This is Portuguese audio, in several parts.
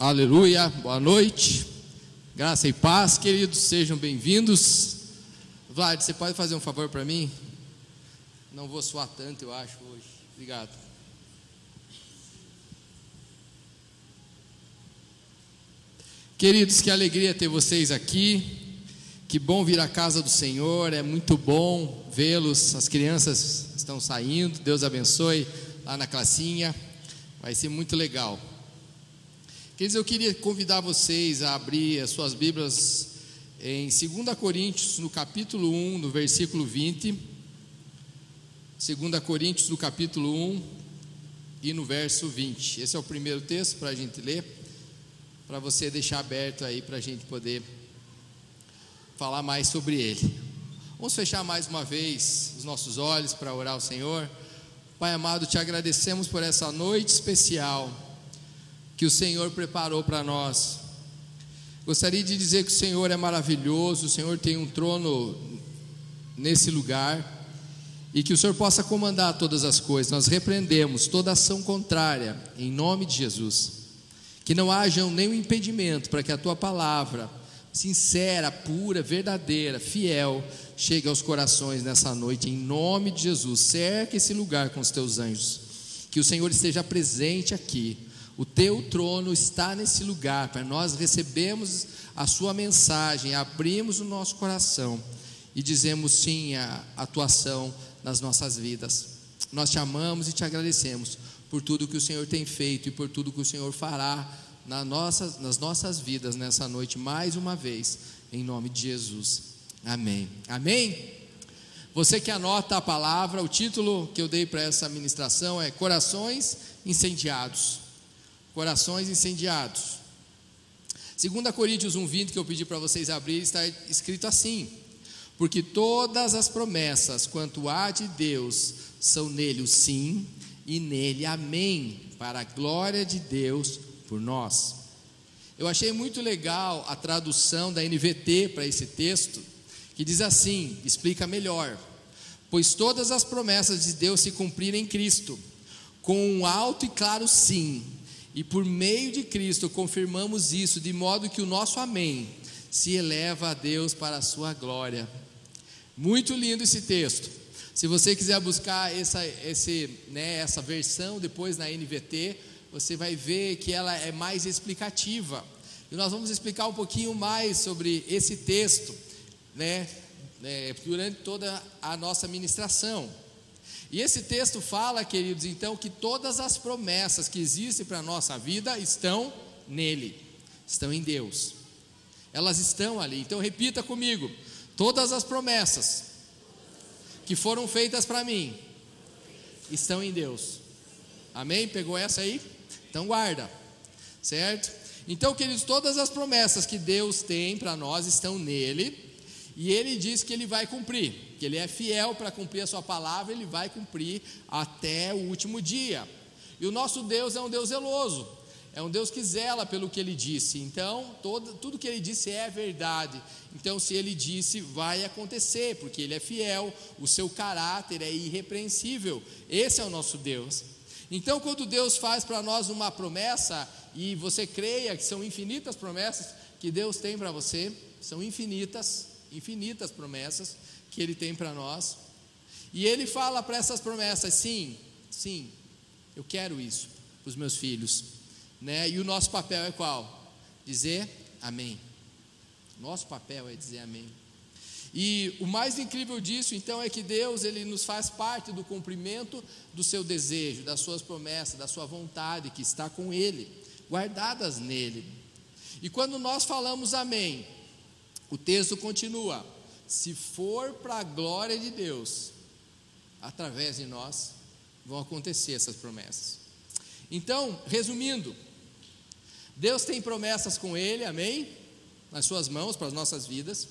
Aleluia, boa noite, graça e paz, queridos, sejam bem-vindos. Vlad, você pode fazer um favor para mim? Não vou suar tanto, eu acho, hoje. Obrigado. Queridos, que alegria ter vocês aqui. Que bom vir à casa do Senhor, é muito bom vê-los. As crianças estão saindo, Deus abençoe lá na classinha, vai ser muito legal. Queridos, eu queria convidar vocês a abrir as suas Bíblias em 2 Coríntios, no capítulo 1, no versículo 20. 2 Coríntios, no capítulo 1 e no verso 20. Esse é o primeiro texto para a gente ler, para você deixar aberto aí para a gente poder falar mais sobre ele. Vamos fechar mais uma vez os nossos olhos para orar ao Senhor. Pai amado, te agradecemos por essa noite especial que o Senhor preparou para nós. Gostaria de dizer que o Senhor é maravilhoso, o Senhor tem um trono nesse lugar e que o Senhor possa comandar todas as coisas. Nós repreendemos toda ação contrária em nome de Jesus. Que não haja nenhum impedimento para que a tua palavra, sincera, pura, verdadeira, fiel, chegue aos corações nessa noite, em nome de Jesus. Cerca esse lugar com os teus anjos. Que o Senhor esteja presente aqui o teu trono está nesse lugar, Pai. Nós recebemos a Sua mensagem, abrimos o nosso coração e dizemos sim à atuação nas nossas vidas. Nós te amamos e te agradecemos por tudo que o Senhor tem feito e por tudo que o Senhor fará nas nossas, nas nossas vidas nessa noite, mais uma vez, em nome de Jesus. Amém. Amém? Você que anota a palavra, o título que eu dei para essa ministração é Corações Incendiados corações incendiados. 2 Coríntios 1,20 que eu pedi para vocês abrirem, está escrito assim: Porque todas as promessas quanto há de Deus são nele o sim e nele amém, para a glória de Deus por nós. Eu achei muito legal a tradução da NVT para esse texto, que diz assim: explica melhor. Pois todas as promessas de Deus se cumpriram em Cristo, com um alto e claro sim, e por meio de Cristo confirmamos isso, de modo que o nosso amém se eleva a Deus para a sua glória. Muito lindo esse texto. Se você quiser buscar essa, esse, né, essa versão depois na NVT, você vai ver que ela é mais explicativa. E nós vamos explicar um pouquinho mais sobre esse texto, né, né durante toda a nossa ministração. E esse texto fala, queridos, então, que todas as promessas que existem para a nossa vida estão nele, estão em Deus. Elas estão ali. Então, repita comigo: todas as promessas que foram feitas para mim estão em Deus. Amém? Pegou essa aí? Então, guarda, certo? Então, queridos, todas as promessas que Deus tem para nós estão nele e ele diz que ele vai cumprir, que ele é fiel para cumprir a sua palavra, ele vai cumprir até o último dia. E o nosso Deus é um Deus zeloso, é um Deus que zela pelo que ele disse. Então, todo, tudo que ele disse é verdade. Então, se ele disse, vai acontecer, porque ele é fiel, o seu caráter é irrepreensível. Esse é o nosso Deus. Então, quando Deus faz para nós uma promessa, e você creia que são infinitas promessas que Deus tem para você, são infinitas, infinitas promessas que Ele tem para nós. E Ele fala para essas promessas: sim, sim, eu quero isso para os meus filhos. Né? E o nosso papel é qual? Dizer amém. Nosso papel é dizer amém. E o mais incrível disso, então, é que Deus ele nos faz parte do cumprimento do seu desejo, das suas promessas, da sua vontade que está com Ele, guardadas nele. E quando nós falamos amém, o texto continua: se for para a glória de Deus, através de nós, vão acontecer essas promessas. Então, resumindo, Deus tem promessas com Ele, amém? Nas Suas mãos, para as nossas vidas.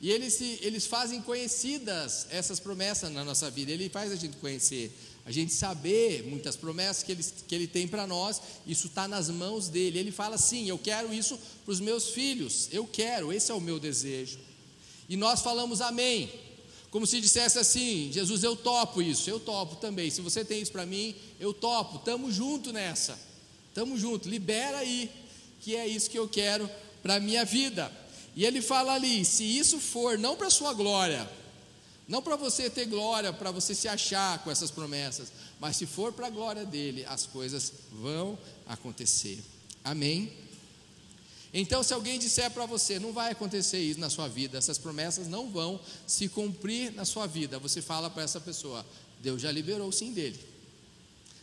E eles, se, eles fazem conhecidas essas promessas na nossa vida, Ele faz a gente conhecer, a gente saber muitas promessas que Ele, que ele tem para nós, isso está nas mãos dele. Ele fala assim: Eu quero isso para os meus filhos, eu quero, esse é o meu desejo. E nós falamos amém, como se dissesse assim: Jesus, eu topo isso, eu topo também. Se você tem isso para mim, eu topo, estamos junto nessa, estamos junto, libera aí que é isso que eu quero para a minha vida. E ele fala ali: se isso for não para a sua glória, não para você ter glória, para você se achar com essas promessas, mas se for para a glória dele, as coisas vão acontecer. Amém? Então, se alguém disser para você, não vai acontecer isso na sua vida, essas promessas não vão se cumprir na sua vida, você fala para essa pessoa: Deus já liberou o sim dele.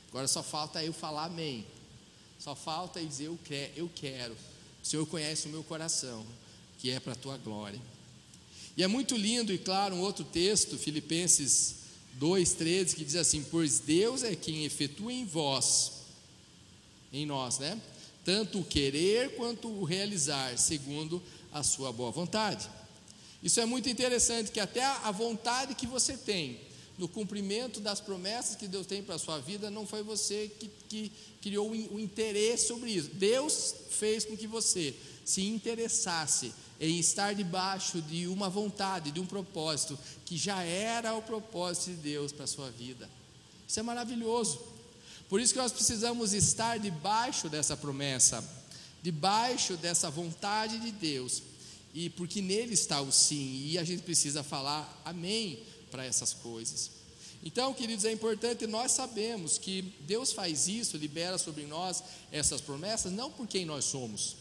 Agora só falta eu falar amém. Só falta eu dizer eu eu quero. O Senhor conhece o meu coração, que é para a tua glória. E é muito lindo e claro um outro texto, Filipenses 2:13, que diz assim: "Pois Deus é quem efetua em vós, em nós, né? tanto o querer quanto o realizar, segundo a sua boa vontade. Isso é muito interessante, que até a vontade que você tem no cumprimento das promessas que Deus tem para a sua vida, não foi você que, que criou o interesse sobre isso. Deus fez com que você se interessasse em estar debaixo de uma vontade, de um propósito, que já era o propósito de Deus para a sua vida. Isso é maravilhoso. Por isso que nós precisamos estar debaixo dessa promessa, debaixo dessa vontade de Deus, e porque nele está o sim, e a gente precisa falar amém para essas coisas. Então, queridos, é importante nós sabemos que Deus faz isso, libera sobre nós essas promessas, não por quem nós somos,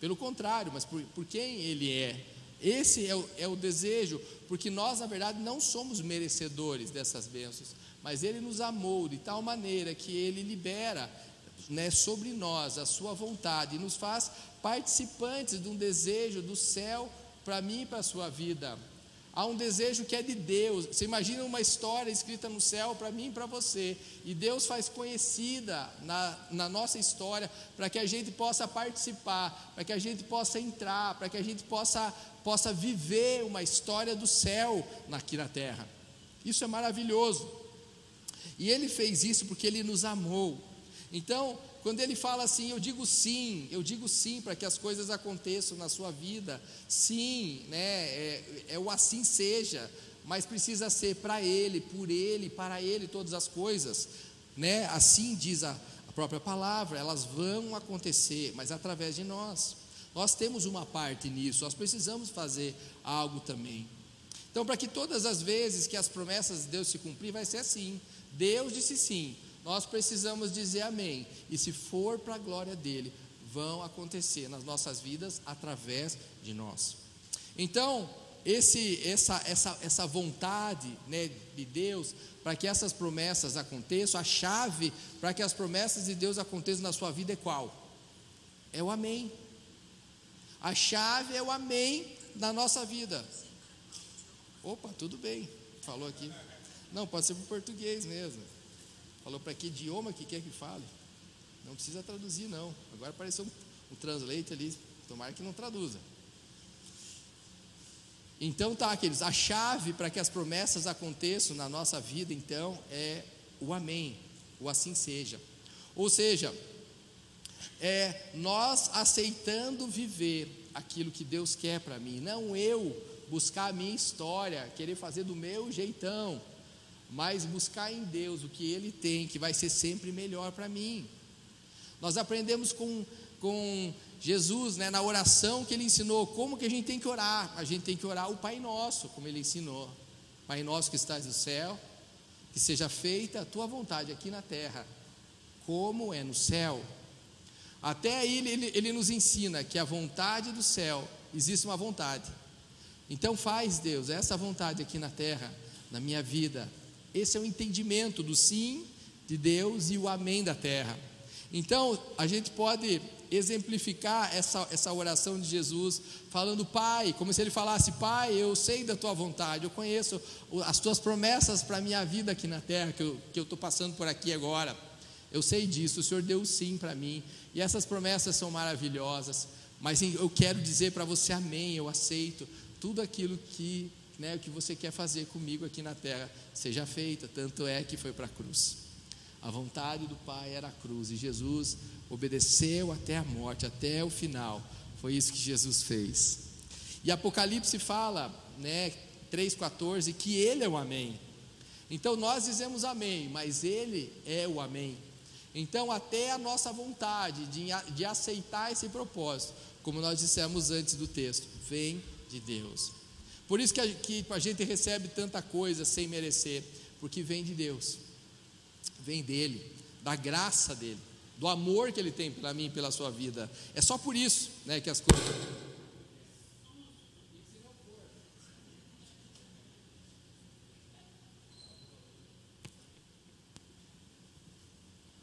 pelo contrário, mas por, por quem Ele é. Esse é o, é o desejo, porque nós, na verdade, não somos merecedores dessas bênçãos mas Ele nos amou de tal maneira que Ele libera né, sobre nós a Sua vontade e nos faz participantes de um desejo do céu para mim e para a sua vida. Há um desejo que é de Deus. Você imagina uma história escrita no céu para mim e para você. E Deus faz conhecida na, na nossa história para que a gente possa participar, para que a gente possa entrar, para que a gente possa, possa viver uma história do céu aqui na terra. Isso é maravilhoso. E ele fez isso porque ele nos amou. Então, quando ele fala assim, eu digo sim, eu digo sim para que as coisas aconteçam na sua vida. Sim, né? É, é o assim seja, mas precisa ser para ele, por ele, para ele todas as coisas, né? Assim diz a, a própria palavra, elas vão acontecer, mas através de nós. Nós temos uma parte nisso, nós precisamos fazer algo também. Então, para que todas as vezes que as promessas de Deus se cumprir, vai ser assim. Deus disse sim, nós precisamos dizer amém. E se for para a glória dele, vão acontecer nas nossas vidas através de nós. Então, esse, essa, essa, essa vontade né, de Deus para que essas promessas aconteçam, a chave para que as promessas de Deus aconteçam na sua vida é qual? É o amém. A chave é o amém na nossa vida. Opa, tudo bem, falou aqui. Não, pode ser para o português mesmo. Falou para que idioma que quer que fale. Não precisa traduzir, não. Agora apareceu um, um translate ali. Tomara que não traduza. Então tá, aqueles. A chave para que as promessas aconteçam na nossa vida, então, é o amém. O assim seja. Ou seja, é nós aceitando viver aquilo que Deus quer para mim, não eu buscar a minha história, querer fazer do meu jeitão mas buscar em Deus o que Ele tem, que vai ser sempre melhor para mim. Nós aprendemos com, com Jesus, né, na oração que Ele ensinou, como que a gente tem que orar. A gente tem que orar o Pai Nosso, como Ele ensinou. Pai Nosso que estás no céu, que seja feita a Tua vontade aqui na terra, como é no céu. Até aí ele, ele, ele nos ensina que a vontade do céu, existe uma vontade. Então faz, Deus, essa vontade aqui na terra, na minha vida, esse é o entendimento do sim de Deus e o amém da terra. Então, a gente pode exemplificar essa, essa oração de Jesus, falando, Pai, como se ele falasse: Pai, eu sei da tua vontade, eu conheço as tuas promessas para a minha vida aqui na terra, que eu estou passando por aqui agora. Eu sei disso, o Senhor deu sim para mim, e essas promessas são maravilhosas, mas eu quero dizer para você: Amém, eu aceito tudo aquilo que né, o que você quer fazer comigo aqui na terra seja feita. Tanto é que foi para a cruz. A vontade do Pai era a cruz e Jesus obedeceu até a morte, até o final. Foi isso que Jesus fez. E Apocalipse fala, né, 3,14, que Ele é o Amém. Então nós dizemos Amém, mas Ele é o Amém. Então, até a nossa vontade de, de aceitar esse propósito, como nós dissemos antes do texto, vem de Deus. Por isso que a, que a gente recebe tanta coisa sem merecer, porque vem de Deus, vem dele, da graça dele, do amor que ele tem para mim e pela sua vida. É só por isso né, que as coisas.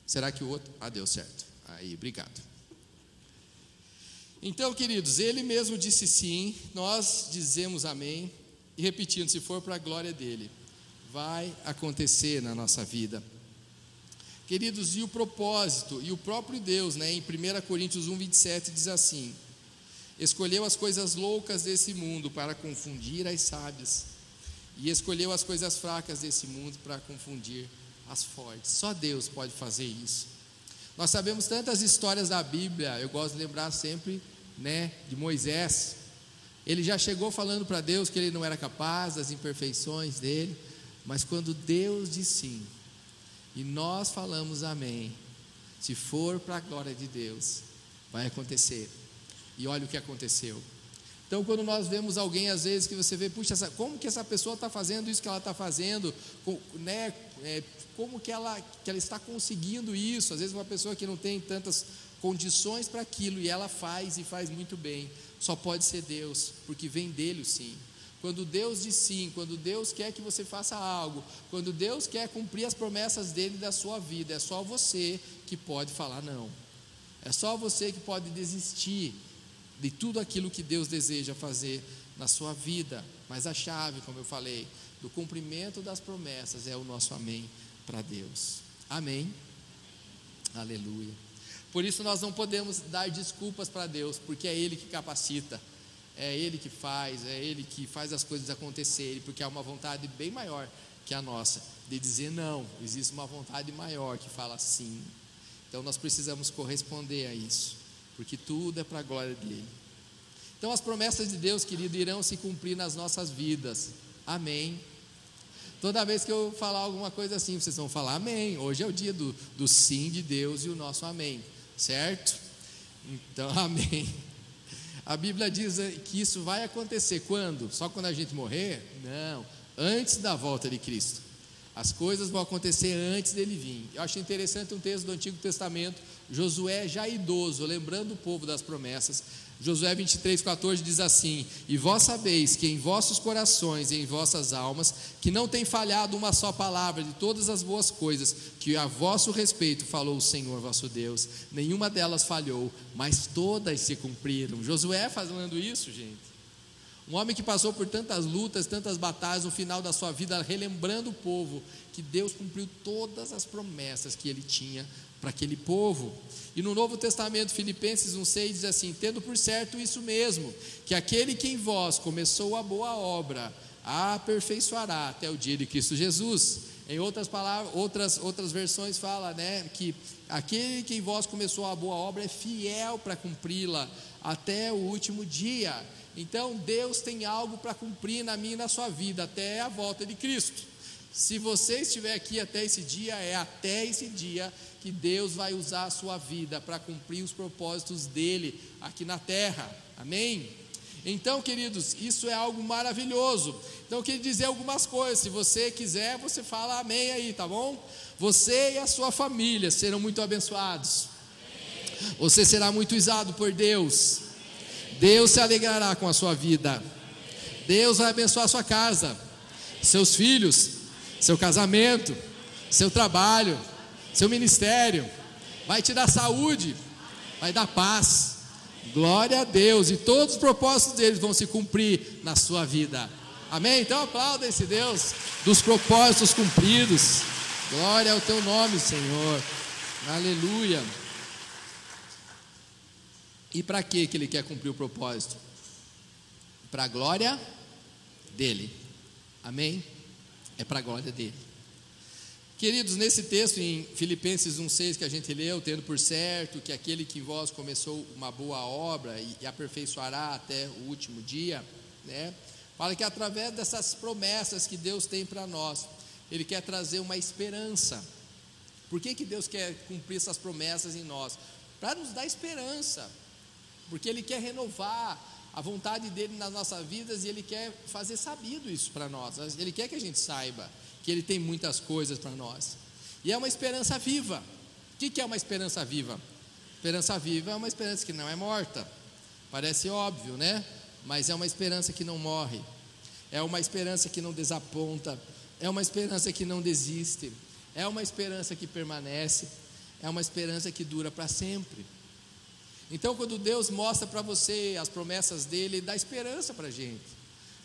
Será que o outro. Ah, deu certo. Aí, obrigado. Então, queridos, ele mesmo disse sim, nós dizemos amém, e repetindo, se for para a glória dele, vai acontecer na nossa vida. Queridos, e o propósito, e o próprio Deus, né, em 1 Coríntios 1, 27, diz assim: Escolheu as coisas loucas desse mundo para confundir as sábias, e escolheu as coisas fracas desse mundo para confundir as fortes. Só Deus pode fazer isso. Nós sabemos tantas histórias da Bíblia, eu gosto de lembrar sempre, né, de Moisés. Ele já chegou falando para Deus que ele não era capaz das imperfeições dele, mas quando Deus disse sim, e nós falamos amém, se for para a glória de Deus, vai acontecer. E olha o que aconteceu. Então, quando nós vemos alguém, às vezes, que você vê, puxa, como que essa pessoa está fazendo isso que ela está fazendo, né, é, como que ela, que ela está conseguindo isso? Às vezes, uma pessoa que não tem tantas condições para aquilo e ela faz e faz muito bem, só pode ser Deus, porque vem dele o sim. Quando Deus diz sim, quando Deus quer que você faça algo, quando Deus quer cumprir as promessas dele da sua vida, é só você que pode falar não. É só você que pode desistir de tudo aquilo que Deus deseja fazer na sua vida. Mas a chave, como eu falei, do cumprimento das promessas é o nosso amém para Deus. Amém. Aleluia. Por isso nós não podemos dar desculpas para Deus, porque é Ele que capacita, é Ele que faz, é Ele que faz as coisas acontecerem, porque há uma vontade bem maior que a nossa de dizer não. Existe uma vontade maior que fala sim. Então nós precisamos corresponder a isso porque tudo é para a glória dele. Então as promessas de Deus, querido, irão se cumprir nas nossas vidas. Amém. Toda vez que eu falar alguma coisa assim, vocês vão falar amém. Hoje é o dia do, do sim de Deus e o nosso amém, certo? Então, amém. A Bíblia diz que isso vai acontecer quando? Só quando a gente morrer? Não, antes da volta de Cristo. As coisas vão acontecer antes dele vir. Eu acho interessante um texto do Antigo Testamento, Josué já idoso, lembrando o povo das promessas. Josué 23, 14 diz assim: E vós sabeis que em vossos corações e em vossas almas, que não tem falhado uma só palavra de todas as boas coisas que a vosso respeito falou o Senhor vosso Deus, nenhuma delas falhou, mas todas se cumpriram. Josué falando isso, gente. Um homem que passou por tantas lutas, tantas batalhas no final da sua vida, relembrando o povo que Deus cumpriu todas as promessas que ele tinha para aquele povo. E no Novo Testamento, Filipenses 1,6 diz assim: Tendo por certo isso mesmo, que aquele que em vós começou a boa obra, a aperfeiçoará até o dia de Cristo Jesus. Em outras palavras, outras, outras versões fala, né, que aquele que em vós começou a boa obra é fiel para cumpri-la até o último dia. Então Deus tem algo para cumprir na minha e na sua vida até a volta de Cristo. Se você estiver aqui até esse dia, é até esse dia que Deus vai usar a sua vida para cumprir os propósitos dele aqui na terra. Amém? Então, queridos, isso é algo maravilhoso. Então, eu queria dizer algumas coisas. Se você quiser, você fala amém aí, tá bom? Você e a sua família serão muito abençoados. Você será muito usado por Deus. Deus se alegrará com a sua vida. Deus vai abençoar a sua casa, seus filhos, seu casamento, seu trabalho, seu ministério. Vai te dar saúde, vai dar paz. Glória a Deus. E todos os propósitos deles vão se cumprir na sua vida. Amém? Então aplauda esse Deus dos propósitos cumpridos. Glória ao teu nome, Senhor. Aleluia. E para que ele quer cumprir o propósito? Para a glória dele. Amém? É para a glória dele. Queridos, nesse texto em Filipenses 1,6 que a gente leu, tendo por certo que aquele que em vós começou uma boa obra e, e aperfeiçoará até o último dia, né? Fala que através dessas promessas que Deus tem para nós, Ele quer trazer uma esperança. Por que, que Deus quer cumprir essas promessas em nós? Para nos dar esperança, porque Ele quer renovar a vontade dele nas nossas vidas e Ele quer fazer sabido isso para nós. Ele quer que a gente saiba que Ele tem muitas coisas para nós. E é uma esperança viva. O que, é uma esperança viva? Esperança viva é uma esperança que não é morta. Parece óbvio, né? Mas é uma esperança que não morre. É uma esperança que não desaponta. É uma esperança que não desiste. É uma esperança que permanece. É uma esperança que dura para sempre. Então, quando Deus mostra para você as promessas dele, dá esperança para a gente.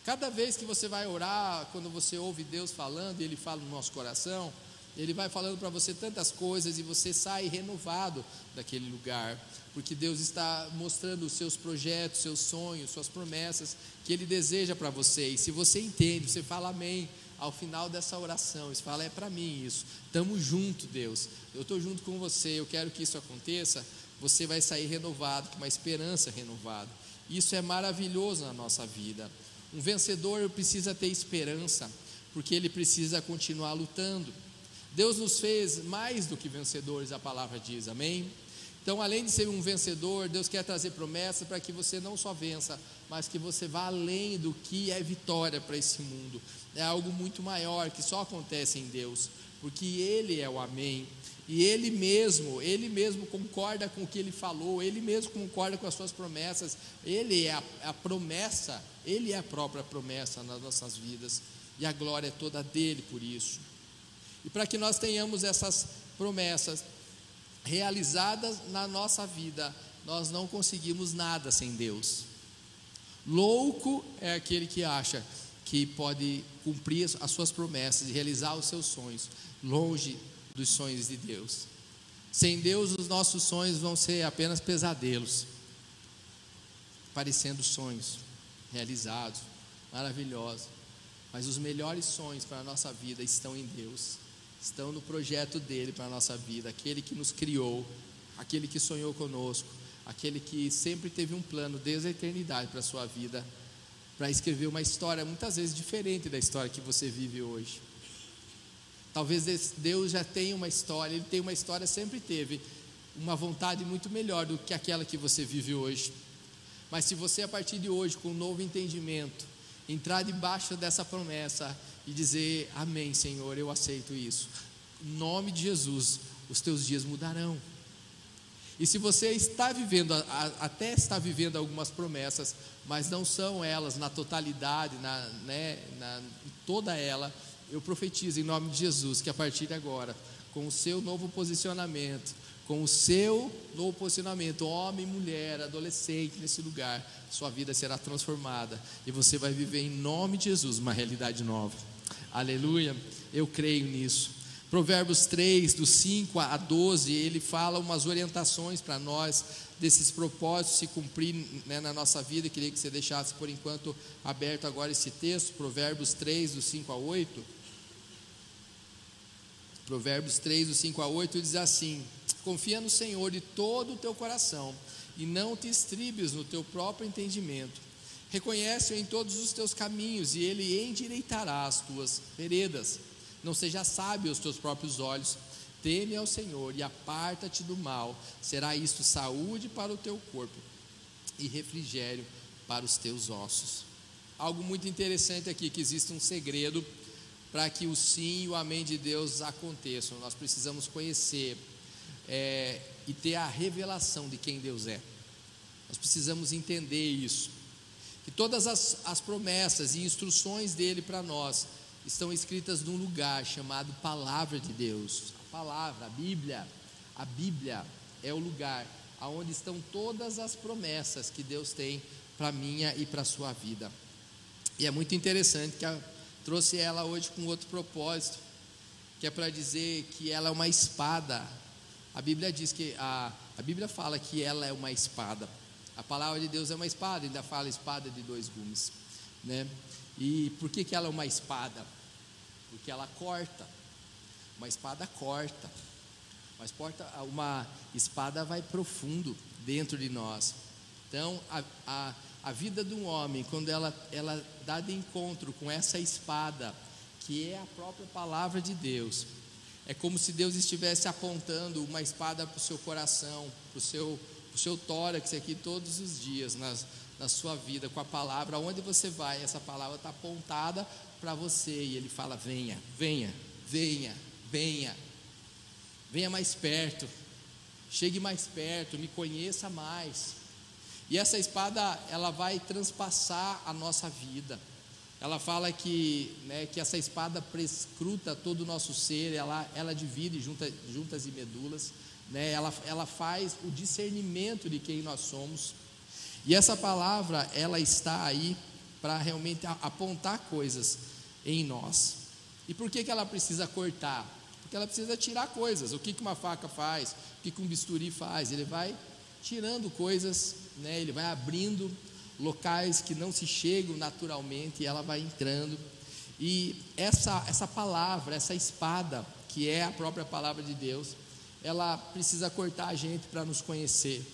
Cada vez que você vai orar, quando você ouve Deus falando, e Ele fala no nosso coração, Ele vai falando para você tantas coisas e você sai renovado daquele lugar, porque Deus está mostrando os seus projetos, seus sonhos, suas promessas que Ele deseja para você. E se você entende, você fala amém ao final dessa oração, você fala: é para mim isso, estamos junto, Deus, eu estou junto com você, eu quero que isso aconteça você vai sair renovado, com uma esperança renovada. Isso é maravilhoso na nossa vida. Um vencedor precisa ter esperança, porque ele precisa continuar lutando. Deus nos fez mais do que vencedores, a palavra diz, amém? Então, além de ser um vencedor, Deus quer trazer promessas para que você não só vença, mas que você vá além do que é vitória para esse mundo. É algo muito maior que só acontece em Deus, porque Ele é o Amém. E ele mesmo, ele mesmo concorda com o que ele falou, ele mesmo concorda com as suas promessas, ele é a, a promessa, ele é a própria promessa nas nossas vidas, e a glória é toda dele por isso. E para que nós tenhamos essas promessas realizadas na nossa vida, nós não conseguimos nada sem Deus. Louco é aquele que acha que pode cumprir as suas promessas e realizar os seus sonhos, longe dos sonhos de Deus. Sem Deus, os nossos sonhos vão ser apenas pesadelos, parecendo sonhos realizados, maravilhosos. Mas os melhores sonhos para a nossa vida estão em Deus, estão no projeto dele para a nossa vida, aquele que nos criou, aquele que sonhou conosco, aquele que sempre teve um plano desde a eternidade para a sua vida, para escrever uma história muitas vezes diferente da história que você vive hoje. Talvez Deus já tenha uma história, Ele tem uma história, sempre teve uma vontade muito melhor do que aquela que você vive hoje. Mas se você, a partir de hoje, com um novo entendimento, entrar debaixo dessa promessa e dizer: Amém, Senhor, eu aceito isso, em nome de Jesus, os teus dias mudarão. E se você está vivendo, até está vivendo algumas promessas, mas não são elas na totalidade, na, né, na toda ela, eu profetizo em nome de Jesus que a partir de agora, com o seu novo posicionamento, com o seu novo posicionamento, homem, mulher, adolescente nesse lugar, sua vida será transformada e você vai viver em nome de Jesus uma realidade nova. Aleluia. Eu creio nisso. Provérbios 3, do 5 a 12, ele fala umas orientações para nós desses propósitos se cumprir né, na nossa vida. Queria que você deixasse por enquanto aberto agora esse texto, Provérbios 3, do 5 a 8. Provérbios 3, do 5 a 8 diz assim: Confia no Senhor de todo o teu coração e não te estribes no teu próprio entendimento. Reconhece-o em todos os teus caminhos e ele endireitará as tuas veredas. Não seja sábio aos teus próprios olhos. Teme ao Senhor e aparta-te do mal. Será isto saúde para o teu corpo e refrigério para os teus ossos. Algo muito interessante aqui que existe um segredo para que o sim e o amém de Deus aconteçam. Nós precisamos conhecer é, e ter a revelação de quem Deus é. Nós precisamos entender isso. Que todas as, as promessas e instruções dele para nós estão escritas num lugar chamado Palavra de Deus. A palavra, a Bíblia. A Bíblia é o lugar aonde estão todas as promessas que Deus tem para minha e para sua vida. E é muito interessante que a Trouxe ela hoje com outro propósito, que é para dizer que ela é uma espada. A Bíblia diz que a, a Bíblia fala que ela é uma espada. A palavra de Deus é uma espada, ainda fala espada de dois gumes, né? E por que que ela é uma espada? Porque ela corta. Uma espada corta. Porta, uma espada vai profundo dentro de nós. Então, a, a a vida de um homem, quando ela, ela dá de encontro com essa espada, que é a própria palavra de Deus, É como se Deus estivesse apontando uma espada para o seu coração, para o seu, pro seu tórax aqui todos os dias, nas, na sua vida, com a palavra. Aonde você vai, essa palavra está apontada para você. E Ele fala: venha, venha, venha, venha, venha mais perto, chegue mais perto, me conheça mais. E essa espada, ela vai transpassar a nossa vida. Ela fala que, né, que essa espada prescruta todo o nosso ser, ela, ela divide junta, juntas e medulas, né, ela, ela faz o discernimento de quem nós somos. E essa palavra, ela está aí para realmente apontar coisas em nós. E por que, que ela precisa cortar? Porque ela precisa tirar coisas. O que, que uma faca faz? O que, que um bisturi faz? Ele vai tirando coisas, né, ele vai abrindo locais que não se chegam naturalmente e ela vai entrando. E essa, essa palavra, essa espada, que é a própria palavra de Deus, ela precisa cortar a gente para nos conhecer.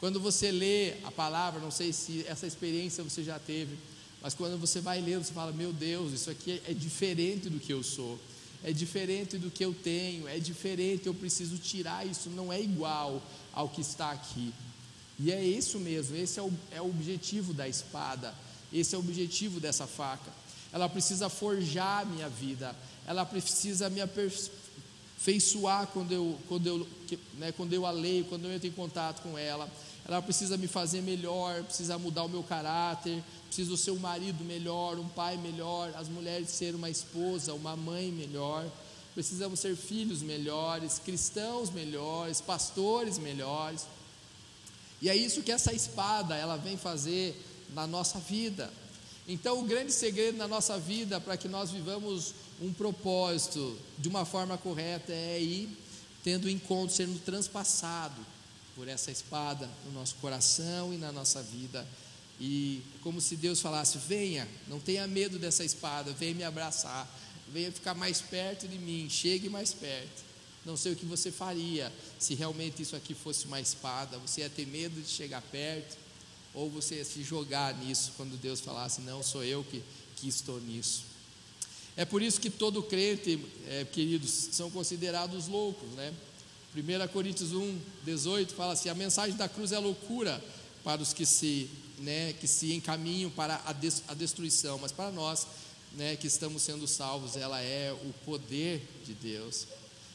Quando você lê a palavra, não sei se essa experiência você já teve, mas quando você vai ler, você fala: Meu Deus, isso aqui é diferente do que eu sou, é diferente do que eu tenho, é diferente, eu preciso tirar isso, não é igual ao que está aqui. E é isso mesmo, esse é o, é o objetivo da espada, esse é o objetivo dessa faca. Ela precisa forjar a minha vida, ela precisa me aperfeiçoar quando eu, quando, eu, né, quando eu a leio, quando eu entro em contato com ela. Ela precisa me fazer melhor, precisa mudar o meu caráter, preciso ser um marido melhor, um pai melhor, as mulheres ser uma esposa, uma mãe melhor. Precisamos ser filhos melhores, cristãos melhores, pastores melhores. E é isso que essa espada ela vem fazer na nossa vida. Então, o grande segredo na nossa vida para que nós vivamos um propósito de uma forma correta é ir tendo encontro, sendo transpassado por essa espada no nosso coração e na nossa vida. E como se Deus falasse: venha, não tenha medo dessa espada, venha me abraçar, venha ficar mais perto de mim, chegue mais perto. Não sei o que você faria se realmente isso aqui fosse uma espada. Você ia ter medo de chegar perto, ou você ia se jogar nisso quando Deus falasse: Não, sou eu que, que estou nisso. É por isso que todo crente, é, queridos, são considerados loucos, né? 1 Coríntios 1, 18 fala assim: a mensagem da cruz é loucura para os que se, né, que se encaminham para a, des, a destruição, mas para nós, né, que estamos sendo salvos, ela é o poder de Deus.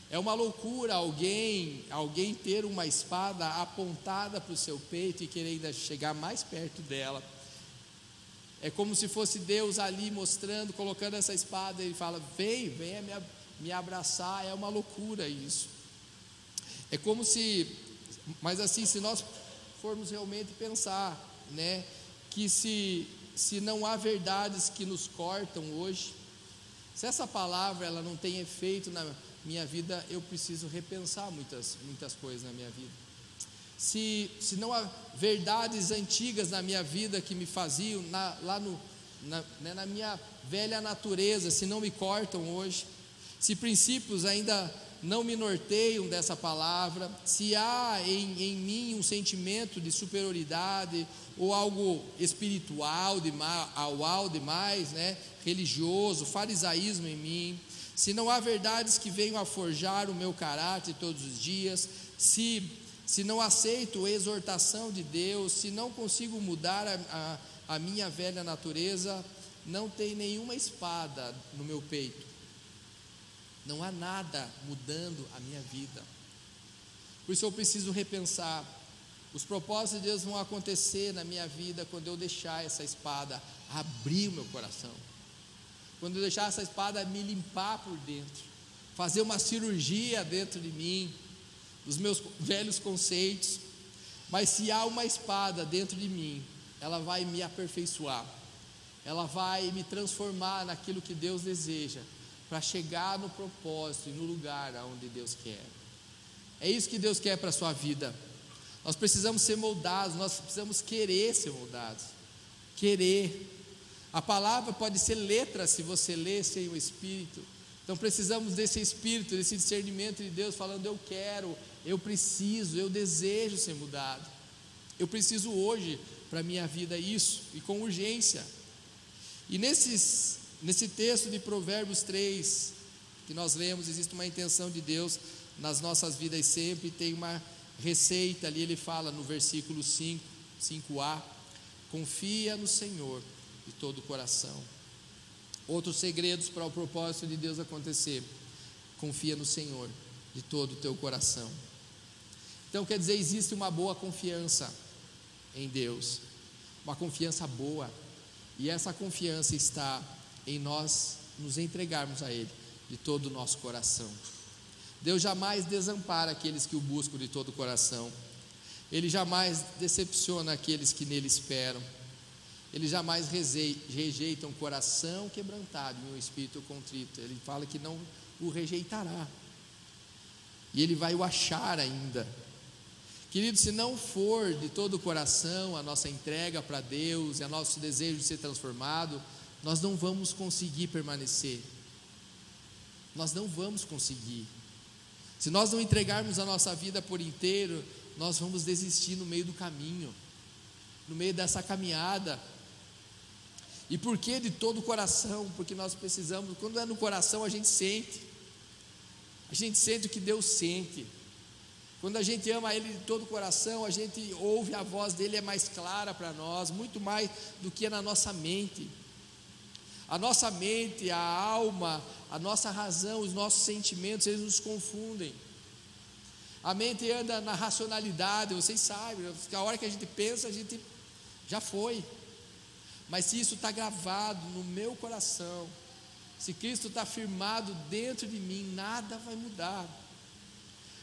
É uma loucura alguém, alguém ter uma espada apontada para o seu peito e querer ainda chegar mais perto dela. É como se fosse Deus ali mostrando, colocando essa espada, ele fala: Vem, venha me, me abraçar. É uma loucura isso. É como se, mas assim, se nós formos realmente pensar, né, que se, se não há verdades que nos cortam hoje, se essa palavra ela não tem efeito na, minha vida, eu preciso repensar muitas, muitas coisas na minha vida. Se, se não há verdades antigas na minha vida que me faziam, na, lá no, na, né, na minha velha natureza, se não me cortam hoje, se princípios ainda não me norteiam dessa palavra, se há em, em mim um sentimento de superioridade ou algo espiritual ao demais, né, religioso, farisaísmo em mim, se não há verdades que venham a forjar o meu caráter todos os dias, se, se não aceito a exortação de Deus, se não consigo mudar a, a, a minha velha natureza, não tem nenhuma espada no meu peito, não há nada mudando a minha vida. Por isso eu preciso repensar. Os propósitos de Deus vão acontecer na minha vida quando eu deixar essa espada abrir o meu coração quando eu deixar essa espada me limpar por dentro, fazer uma cirurgia dentro de mim, dos meus velhos conceitos. Mas se há uma espada dentro de mim, ela vai me aperfeiçoar, ela vai me transformar naquilo que Deus deseja, para chegar no propósito e no lugar aonde Deus quer. É isso que Deus quer para a sua vida. Nós precisamos ser moldados, nós precisamos querer ser moldados. Querer. A palavra pode ser letra se você lê sem o Espírito. Então precisamos desse Espírito, desse discernimento de Deus, falando: eu quero, eu preciso, eu desejo ser mudado. Eu preciso hoje para a minha vida isso, e com urgência. E nesses, nesse texto de Provérbios 3, que nós lemos, existe uma intenção de Deus nas nossas vidas sempre, tem uma receita ali, ele fala no versículo 5, 5a, confia no Senhor de todo o coração. Outros segredos para o propósito de Deus acontecer, confia no Senhor de todo o teu coração. Então quer dizer, existe uma boa confiança em Deus, uma confiança boa, e essa confiança está em nós nos entregarmos a Ele de todo o nosso coração. Deus jamais desampara aqueles que o buscam de todo o coração. Ele jamais decepciona aqueles que nele esperam. Ele jamais rejeita um coração quebrantado e um espírito contrito. Ele fala que não o rejeitará. E ele vai o achar ainda. Querido, se não for de todo o coração a nossa entrega para Deus e o nosso desejo de ser transformado, nós não vamos conseguir permanecer. Nós não vamos conseguir. Se nós não entregarmos a nossa vida por inteiro, nós vamos desistir no meio do caminho, no meio dessa caminhada. E por que de todo o coração? Porque nós precisamos, quando é no coração, a gente sente. A gente sente o que Deus sente. Quando a gente ama Ele de todo o coração, a gente ouve a voz dele, é mais clara para nós, muito mais do que na nossa mente. A nossa mente, a alma, a nossa razão, os nossos sentimentos, eles nos confundem. A mente anda na racionalidade, vocês sabem, a hora que a gente pensa, a gente já foi. Mas se isso está gravado no meu coração, se Cristo está firmado dentro de mim, nada vai mudar.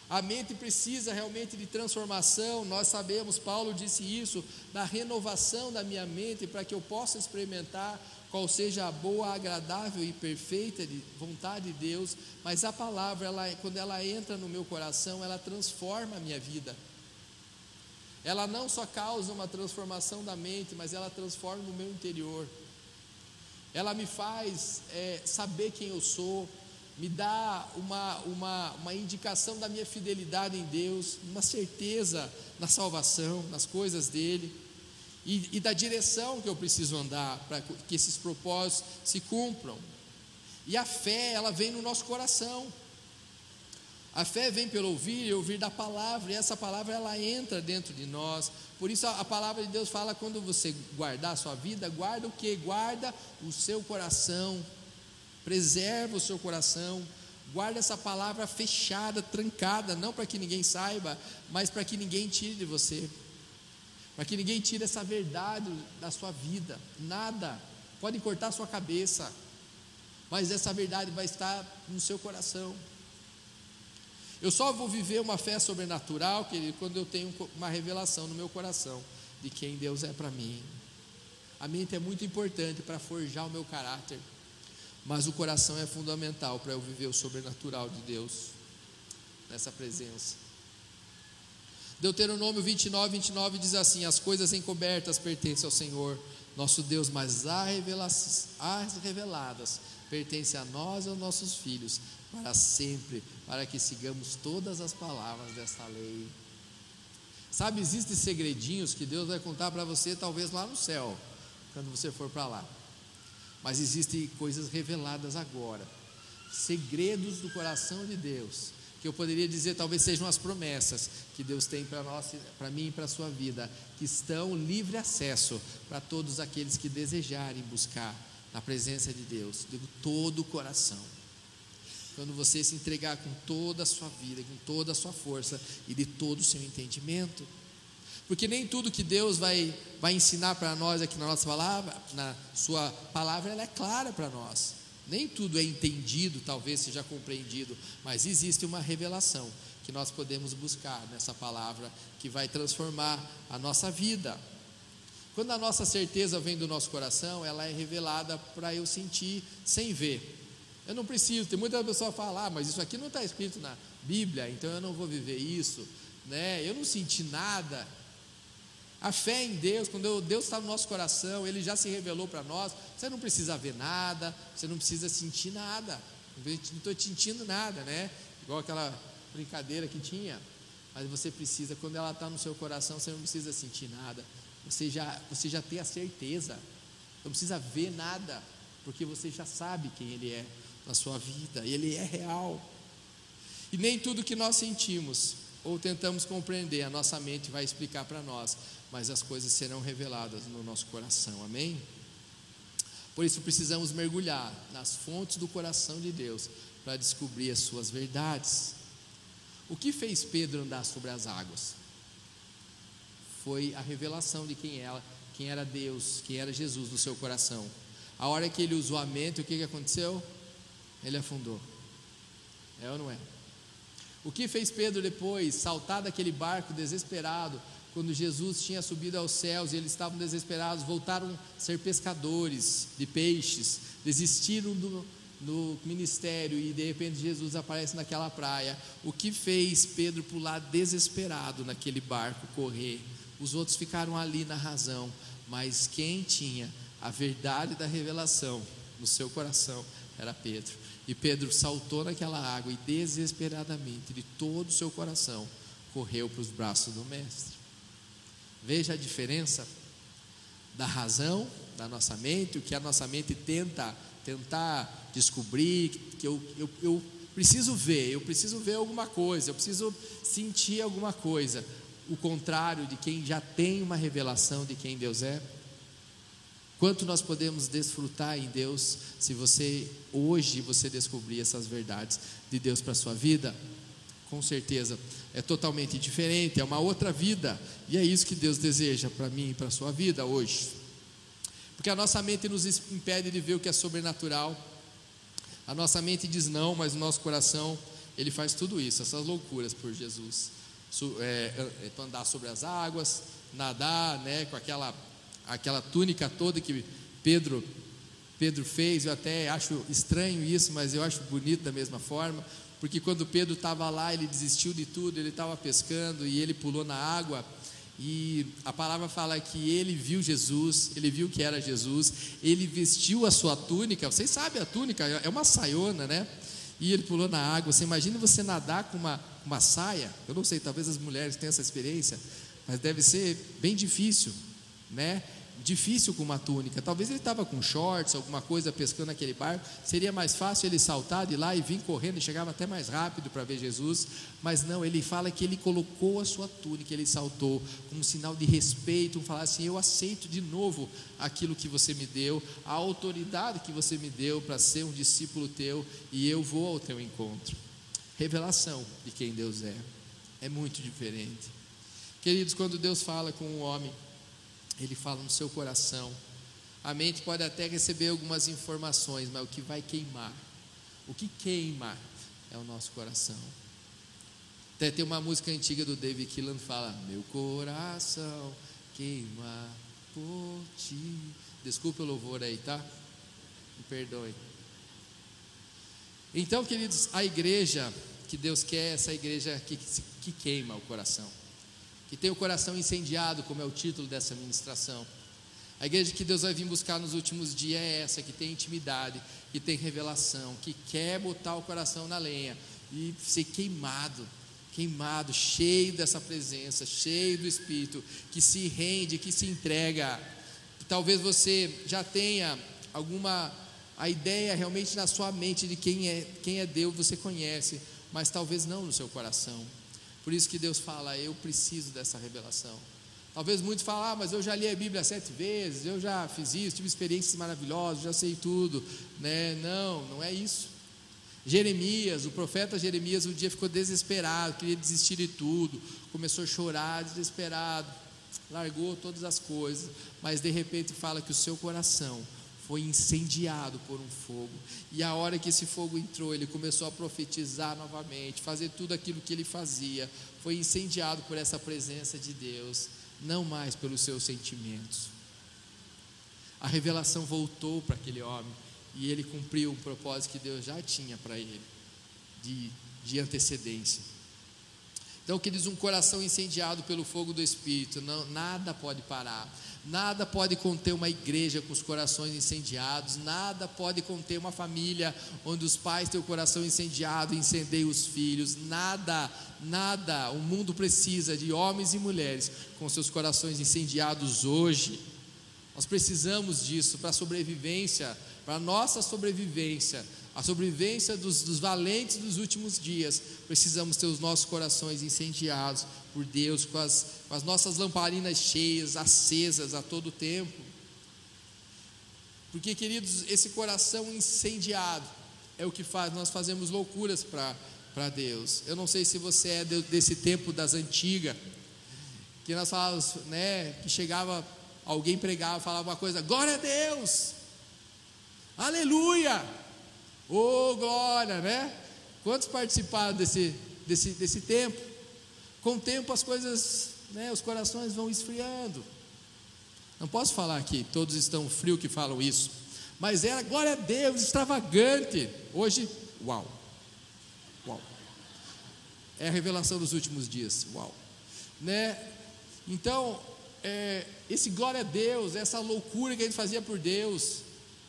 A mente precisa realmente de transformação, nós sabemos, Paulo disse isso, na renovação da minha mente, para que eu possa experimentar qual seja a boa, agradável e perfeita de vontade de Deus, mas a palavra, ela, quando ela entra no meu coração, ela transforma a minha vida. Ela não só causa uma transformação da mente, mas ela transforma o meu interior. Ela me faz é, saber quem eu sou, me dá uma, uma, uma indicação da minha fidelidade em Deus, uma certeza na salvação, nas coisas dele e, e da direção que eu preciso andar para que esses propósitos se cumpram. E a fé, ela vem no nosso coração. A fé vem pelo ouvir e ouvir da palavra, e essa palavra ela entra dentro de nós. Por isso a, a palavra de Deus fala quando você guardar a sua vida, guarda o que? Guarda o seu coração. Preserva o seu coração. Guarda essa palavra fechada, trancada, não para que ninguém saiba, mas para que ninguém tire de você para que ninguém tire essa verdade da sua vida, nada, podem cortar sua cabeça, mas essa verdade vai estar no seu coração. Eu só vou viver uma fé sobrenatural querido, quando eu tenho uma revelação no meu coração de quem Deus é para mim. A mente é muito importante para forjar o meu caráter, mas o coração é fundamental para eu viver o sobrenatural de Deus nessa presença. Deuteronômio 29, 29 diz assim: As coisas encobertas pertencem ao Senhor, nosso Deus, mas as reveladas pertencem a nós e aos nossos filhos, para sempre, para que sigamos todas as palavras desta lei. Sabe, existem segredinhos que Deus vai contar para você, talvez lá no céu, quando você for para lá. Mas existem coisas reveladas agora, segredos do coração de Deus, que eu poderia dizer talvez sejam as promessas que Deus tem para nós, para mim e para a sua vida, que estão livre acesso para todos aqueles que desejarem buscar na presença de Deus, de todo o coração. Quando você se entregar com toda a sua vida, com toda a sua força e de todo o seu entendimento. Porque nem tudo que Deus vai, vai ensinar para nós aqui na nossa palavra, na sua palavra, ela é clara para nós. Nem tudo é entendido, talvez seja compreendido, mas existe uma revelação que nós podemos buscar nessa palavra que vai transformar a nossa vida. Quando a nossa certeza vem do nosso coração, ela é revelada para eu sentir sem ver. Eu não preciso, tem muita pessoa falar, ah, mas isso aqui não está escrito na Bíblia, então eu não vou viver isso, né? Eu não senti nada. A fé em Deus, quando Deus está no nosso coração, Ele já se revelou para nós. Você não precisa ver nada, você não precisa sentir nada. Não estou sentindo nada, né? Igual aquela brincadeira que tinha. Mas você precisa, quando ela está no seu coração, você não precisa sentir nada. Você já, você já tem a certeza. Não precisa ver nada, porque você já sabe quem Ele é. Na sua vida, ele é real. E nem tudo que nós sentimos ou tentamos compreender, a nossa mente vai explicar para nós, mas as coisas serão reveladas no nosso coração, amém? Por isso precisamos mergulhar nas fontes do coração de Deus para descobrir as suas verdades. O que fez Pedro andar sobre as águas? Foi a revelação de quem era, quem era Deus, quem era Jesus no seu coração. A hora que ele usou a mente, o que, que aconteceu? Ele afundou. É ou não é? O que fez Pedro depois saltar daquele barco desesperado, quando Jesus tinha subido aos céus e eles estavam desesperados, voltaram a ser pescadores de peixes, desistiram do no ministério e de repente Jesus aparece naquela praia. O que fez Pedro pular desesperado naquele barco, correr? Os outros ficaram ali na razão, mas quem tinha a verdade da revelação no seu coração era Pedro. E Pedro saltou naquela água e desesperadamente, de todo o seu coração, correu para os braços do Mestre. Veja a diferença da razão da nossa mente, o que a nossa mente tenta tentar descobrir, que eu, eu, eu preciso ver, eu preciso ver alguma coisa, eu preciso sentir alguma coisa. O contrário de quem já tem uma revelação de quem Deus é. Quanto nós podemos desfrutar em Deus se você hoje você descobrir essas verdades de Deus para sua vida? Com certeza é totalmente diferente, é uma outra vida, e é isso que Deus deseja para mim e para sua vida hoje. Porque a nossa mente nos impede de ver o que é sobrenatural. A nossa mente diz não, mas o nosso coração, ele faz tudo isso, essas loucuras por Jesus. É, é, é andar sobre as águas, nadar, né, com aquela aquela túnica toda que Pedro Pedro fez, eu até acho estranho isso, mas eu acho bonito da mesma forma, porque quando Pedro estava lá, ele desistiu de tudo, ele estava pescando e ele pulou na água. E a palavra fala que ele viu Jesus, ele viu que era Jesus, ele vestiu a sua túnica, vocês sabem a túnica, é uma saiona, né? E ele pulou na água. Você imagina você nadar com uma, uma saia? Eu não sei, talvez as mulheres tenham essa experiência, mas deve ser bem difícil, né? difícil com uma túnica. Talvez ele estava com shorts, alguma coisa pescando aquele barco. Seria mais fácil ele saltar de lá e vir correndo e chegava até mais rápido para ver Jesus. Mas não, ele fala que ele colocou a sua túnica, ele saltou como um sinal de respeito, um falar assim: Eu aceito de novo aquilo que você me deu, a autoridade que você me deu para ser um discípulo teu e eu vou ao teu encontro. Revelação de quem Deus é. É muito diferente. Queridos, quando Deus fala com um homem, ele fala no seu coração. A mente pode até receber algumas informações, mas o que vai queimar, o que queima é o nosso coração. Até tem uma música antiga do David Killan que fala: Meu coração queima por ti. Desculpe o louvor aí, tá? Me perdoe. Então, queridos, a igreja que Deus quer, é essa igreja que, que queima o coração que tem o coração incendiado, como é o título dessa ministração. A igreja que Deus vai vir buscar nos últimos dias é essa, que tem intimidade, que tem revelação, que quer botar o coração na lenha e ser queimado, queimado, cheio dessa presença, cheio do Espírito, que se rende, que se entrega. Talvez você já tenha alguma a ideia realmente na sua mente de quem é, quem é Deus, você conhece, mas talvez não no seu coração. Por isso que Deus fala: Eu preciso dessa revelação. Talvez muitos falem, ah, mas eu já li a Bíblia sete vezes, eu já fiz isso, tive experiências maravilhosas, já sei tudo. Né? Não, não é isso. Jeremias, o profeta Jeremias, um dia ficou desesperado, queria desistir de tudo, começou a chorar, desesperado, largou todas as coisas, mas de repente fala que o seu coração foi incendiado por um fogo. E a hora que esse fogo entrou, ele começou a profetizar novamente, fazer tudo aquilo que ele fazia. Foi incendiado por essa presença de Deus, não mais pelos seus sentimentos. A revelação voltou para aquele homem e ele cumpriu um propósito que Deus já tinha para ele, de, de antecedência. Então, queridos, um coração incendiado pelo fogo do Espírito, não, nada pode parar, nada pode conter uma igreja com os corações incendiados, nada pode conter uma família onde os pais têm o coração incendiado e incendeiam os filhos, nada, nada. O mundo precisa de homens e mulheres com seus corações incendiados hoje. Nós precisamos disso para a sobrevivência, para a nossa sobrevivência a sobrevivência dos, dos, valentes dos últimos dias, precisamos ter os nossos corações incendiados por Deus, com as, com as nossas lamparinas cheias, acesas a todo tempo. Porque, queridos, esse coração incendiado é o que faz, nós fazemos loucuras para Deus. Eu não sei se você é desse tempo das antigas, que nós falávamos, né, que chegava, alguém pregava, falava uma coisa, glória a Deus, aleluia, oh glória, né? Quantos participaram desse, desse, desse tempo? Com o tempo as coisas, né, os corações vão esfriando. Não posso falar que todos estão frios que falam isso, mas era glória a Deus, extravagante. Hoje, uau, uau, é a revelação dos últimos dias, uau, né? Então, é, esse glória a Deus, essa loucura que a gente fazia por Deus,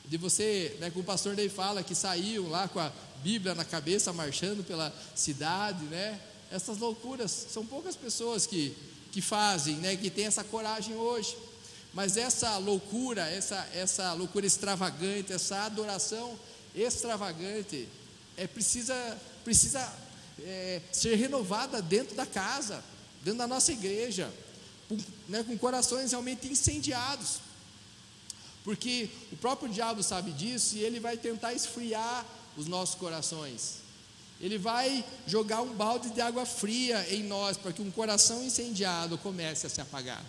de você, né, como o pastor Ney fala, que saíam lá com a Bíblia na cabeça, marchando pela cidade, né? Essas loucuras, são poucas pessoas que, que fazem, né, que tem essa coragem hoje. Mas essa loucura, essa, essa loucura extravagante, essa adoração extravagante, é, precisa, precisa é, ser renovada dentro da casa, dentro da nossa igreja com, né, com corações realmente incendiados. Porque o próprio diabo sabe disso e ele vai tentar esfriar os nossos corações. Ele vai jogar um balde de água fria em nós para que um coração incendiado comece a se apagar.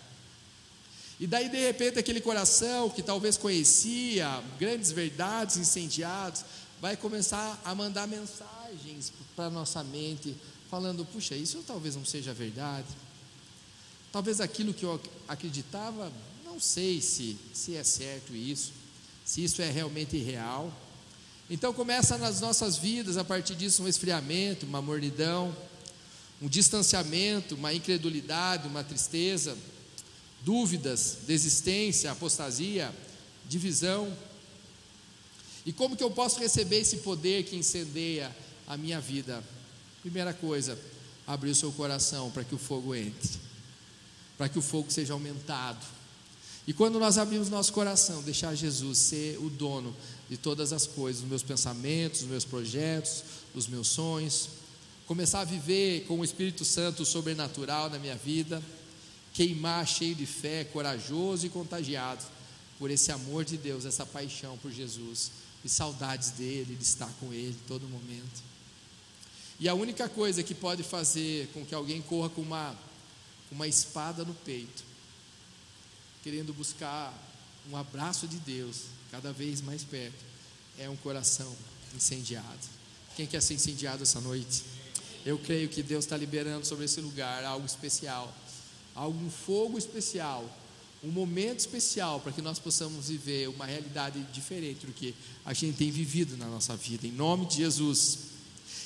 E daí, de repente, aquele coração que talvez conhecia grandes verdades incendiados, vai começar a mandar mensagens para a nossa mente, falando: puxa, isso talvez não seja verdade. Talvez aquilo que eu acreditava, não sei se, se é certo isso, se isso é realmente real. Então começa nas nossas vidas, a partir disso, um esfriamento, uma mornidão, um distanciamento, uma incredulidade, uma tristeza, dúvidas, desistência, apostasia, divisão. E como que eu posso receber esse poder que incendeia a minha vida? Primeira coisa, abrir o seu coração para que o fogo entre para que o fogo seja aumentado. E quando nós abrimos nosso coração, deixar Jesus ser o dono de todas as coisas, dos meus pensamentos, dos meus projetos, dos meus sonhos, começar a viver com o Espírito Santo sobrenatural na minha vida, queimar cheio de fé, corajoso e contagiado por esse amor de Deus, essa paixão por Jesus e saudades dele, de estar com ele todo momento. E a única coisa que pode fazer com que alguém corra com uma uma espada no peito, querendo buscar um abraço de Deus cada vez mais perto, é um coração incendiado. Quem quer ser incendiado essa noite? Eu creio que Deus está liberando sobre esse lugar algo especial, algum fogo especial, um momento especial para que nós possamos viver uma realidade diferente do que a gente tem vivido na nossa vida, em nome de Jesus.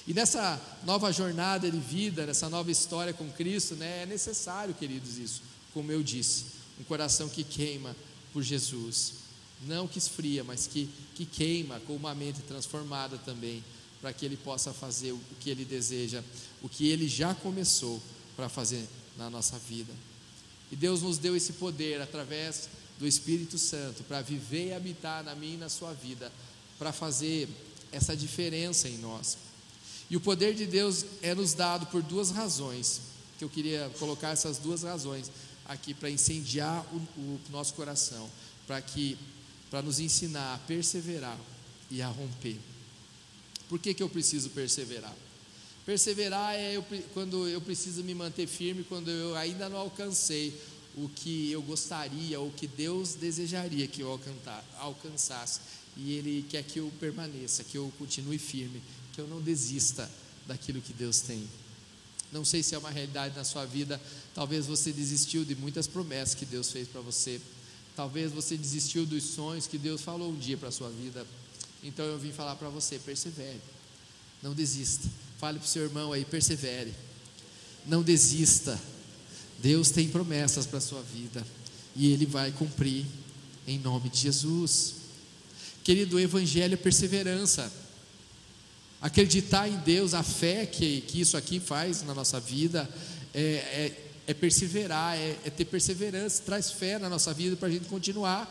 E nessa nova jornada de vida, nessa nova história com Cristo, né, é necessário, queridos, isso, como eu disse, um coração que queima por Jesus, não que esfria, mas que, que queima com uma mente transformada também, para que Ele possa fazer o que Ele deseja, o que Ele já começou para fazer na nossa vida. E Deus nos deu esse poder através do Espírito Santo para viver e habitar na minha e na sua vida, para fazer essa diferença em nós. E o poder de Deus é nos dado por duas razões, que eu queria colocar essas duas razões aqui para incendiar o, o nosso coração, para que para nos ensinar a perseverar e a romper. Por que, que eu preciso perseverar? Perseverar é eu, quando eu preciso me manter firme, quando eu ainda não alcancei o que eu gostaria, o que Deus desejaria que eu alcançasse, e Ele quer que eu permaneça, que eu continue firme, que eu não desista daquilo que Deus tem. Não sei se é uma realidade na sua vida, talvez você desistiu de muitas promessas que Deus fez para você. Talvez você desistiu dos sonhos que Deus falou um dia para a sua vida. Então eu vim falar para você: persevere, não desista. Fale para o seu irmão aí: persevere, não desista. Deus tem promessas para a sua vida e Ele vai cumprir em nome de Jesus. Querido, o Evangelho é perseverança. Acreditar em Deus, a fé que, que isso aqui faz na nossa vida, é, é, é perseverar, é, é, ter perseverança, traz fé na nossa vida para a gente continuar.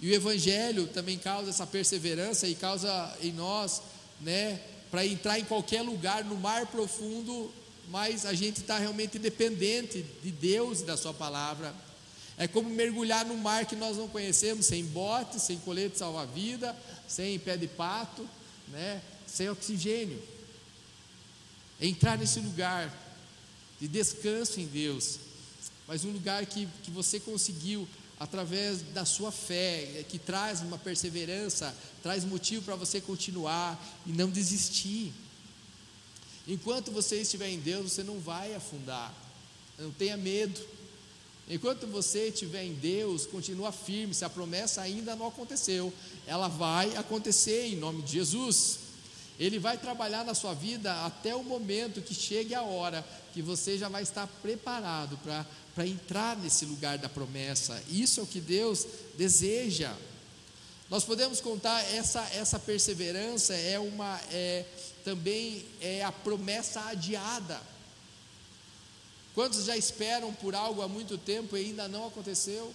E o Evangelho também causa essa perseverança e causa em nós, né, para entrar em qualquer lugar, no mar profundo, mas a gente está realmente dependente de Deus e da Sua palavra. É como mergulhar no mar que nós não conhecemos, sem bote, sem colete salva-vida, sem pé de pato, né, sem oxigênio. Entrar nesse lugar de descanso em Deus, mas um lugar que, que você conseguiu através da sua fé, que traz uma perseverança, traz motivo para você continuar e não desistir. Enquanto você estiver em Deus, você não vai afundar, não tenha medo. Enquanto você estiver em Deus, continua firme, se a promessa ainda não aconteceu, ela vai acontecer em nome de Jesus. Ele vai trabalhar na sua vida até o momento que chegue a hora que você já vai estar preparado para entrar nesse lugar da promessa. Isso é o que Deus deseja. Nós podemos contar essa, essa perseverança é uma é, também é a promessa adiada. Quantos já esperam por algo há muito tempo e ainda não aconteceu?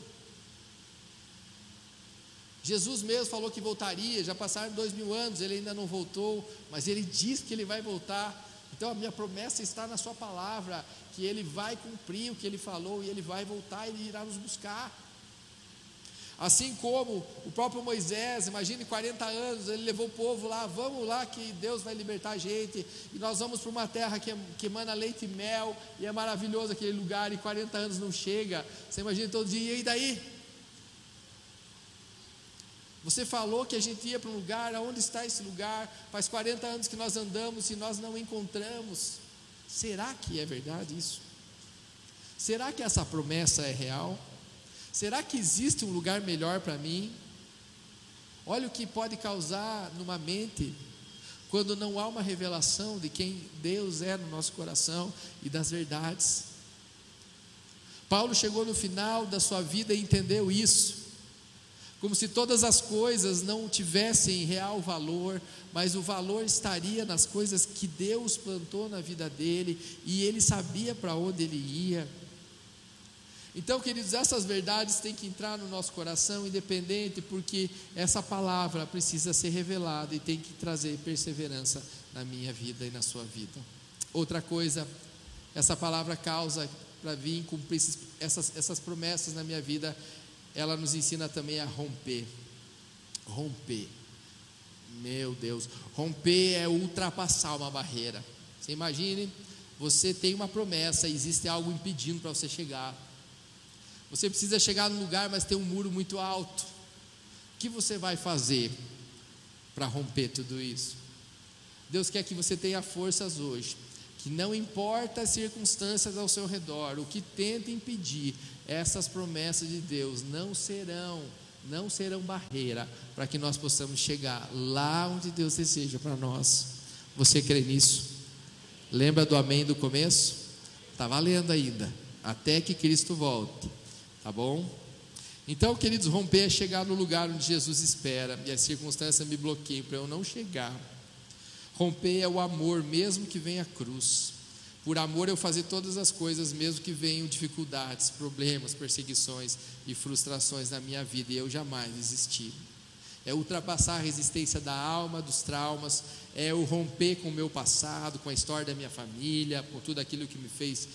Jesus mesmo falou que voltaria, já passaram dois mil anos, ele ainda não voltou, mas ele diz que ele vai voltar. Então a minha promessa está na Sua palavra, que Ele vai cumprir o que Ele falou e Ele vai voltar e Ele irá nos buscar. Assim como o próprio Moisés, imagine 40 anos, ele levou o povo lá, vamos lá que Deus vai libertar a gente, e nós vamos para uma terra que, que emana leite e mel, e é maravilhoso aquele lugar, e 40 anos não chega. Você imagina todo dia, e daí? Você falou que a gente ia para um lugar, aonde está esse lugar? Faz 40 anos que nós andamos e nós não encontramos. Será que é verdade isso? Será que essa promessa é real? Será que existe um lugar melhor para mim? Olha o que pode causar numa mente quando não há uma revelação de quem Deus é no nosso coração e das verdades. Paulo chegou no final da sua vida e entendeu isso como se todas as coisas não tivessem real valor, mas o valor estaria nas coisas que Deus plantou na vida dele e ele sabia para onde ele ia. Então, queridos, essas verdades têm que entrar no nosso coração, independente, porque essa palavra precisa ser revelada e tem que trazer perseverança na minha vida e na sua vida. Outra coisa, essa palavra causa para vir cumprir essas, essas promessas na minha vida ela nos ensina também a romper. Romper. Meu Deus, romper é ultrapassar uma barreira. Você imagine, você tem uma promessa, existe algo impedindo para você chegar. Você precisa chegar no lugar, mas tem um muro muito alto. O que você vai fazer para romper tudo isso? Deus quer que você tenha forças hoje, que não importa as circunstâncias ao seu redor, o que tenta impedir, essas promessas de Deus não serão, não serão barreira para que nós possamos chegar lá onde Deus deseja para nós. Você crê nisso? Lembra do amém do começo? Está valendo ainda, até que Cristo volte, tá bom? Então, queridos, romper é chegar no lugar onde Jesus espera e as circunstâncias me bloqueiam para eu não chegar. Romper é o amor, mesmo que venha cruz. Por amor eu fazer todas as coisas, mesmo que venham dificuldades, problemas, perseguições e frustrações na minha vida, e eu jamais desistir. É ultrapassar a resistência da alma, dos traumas, é o romper com o meu passado, com a história da minha família, por tudo aquilo que me fez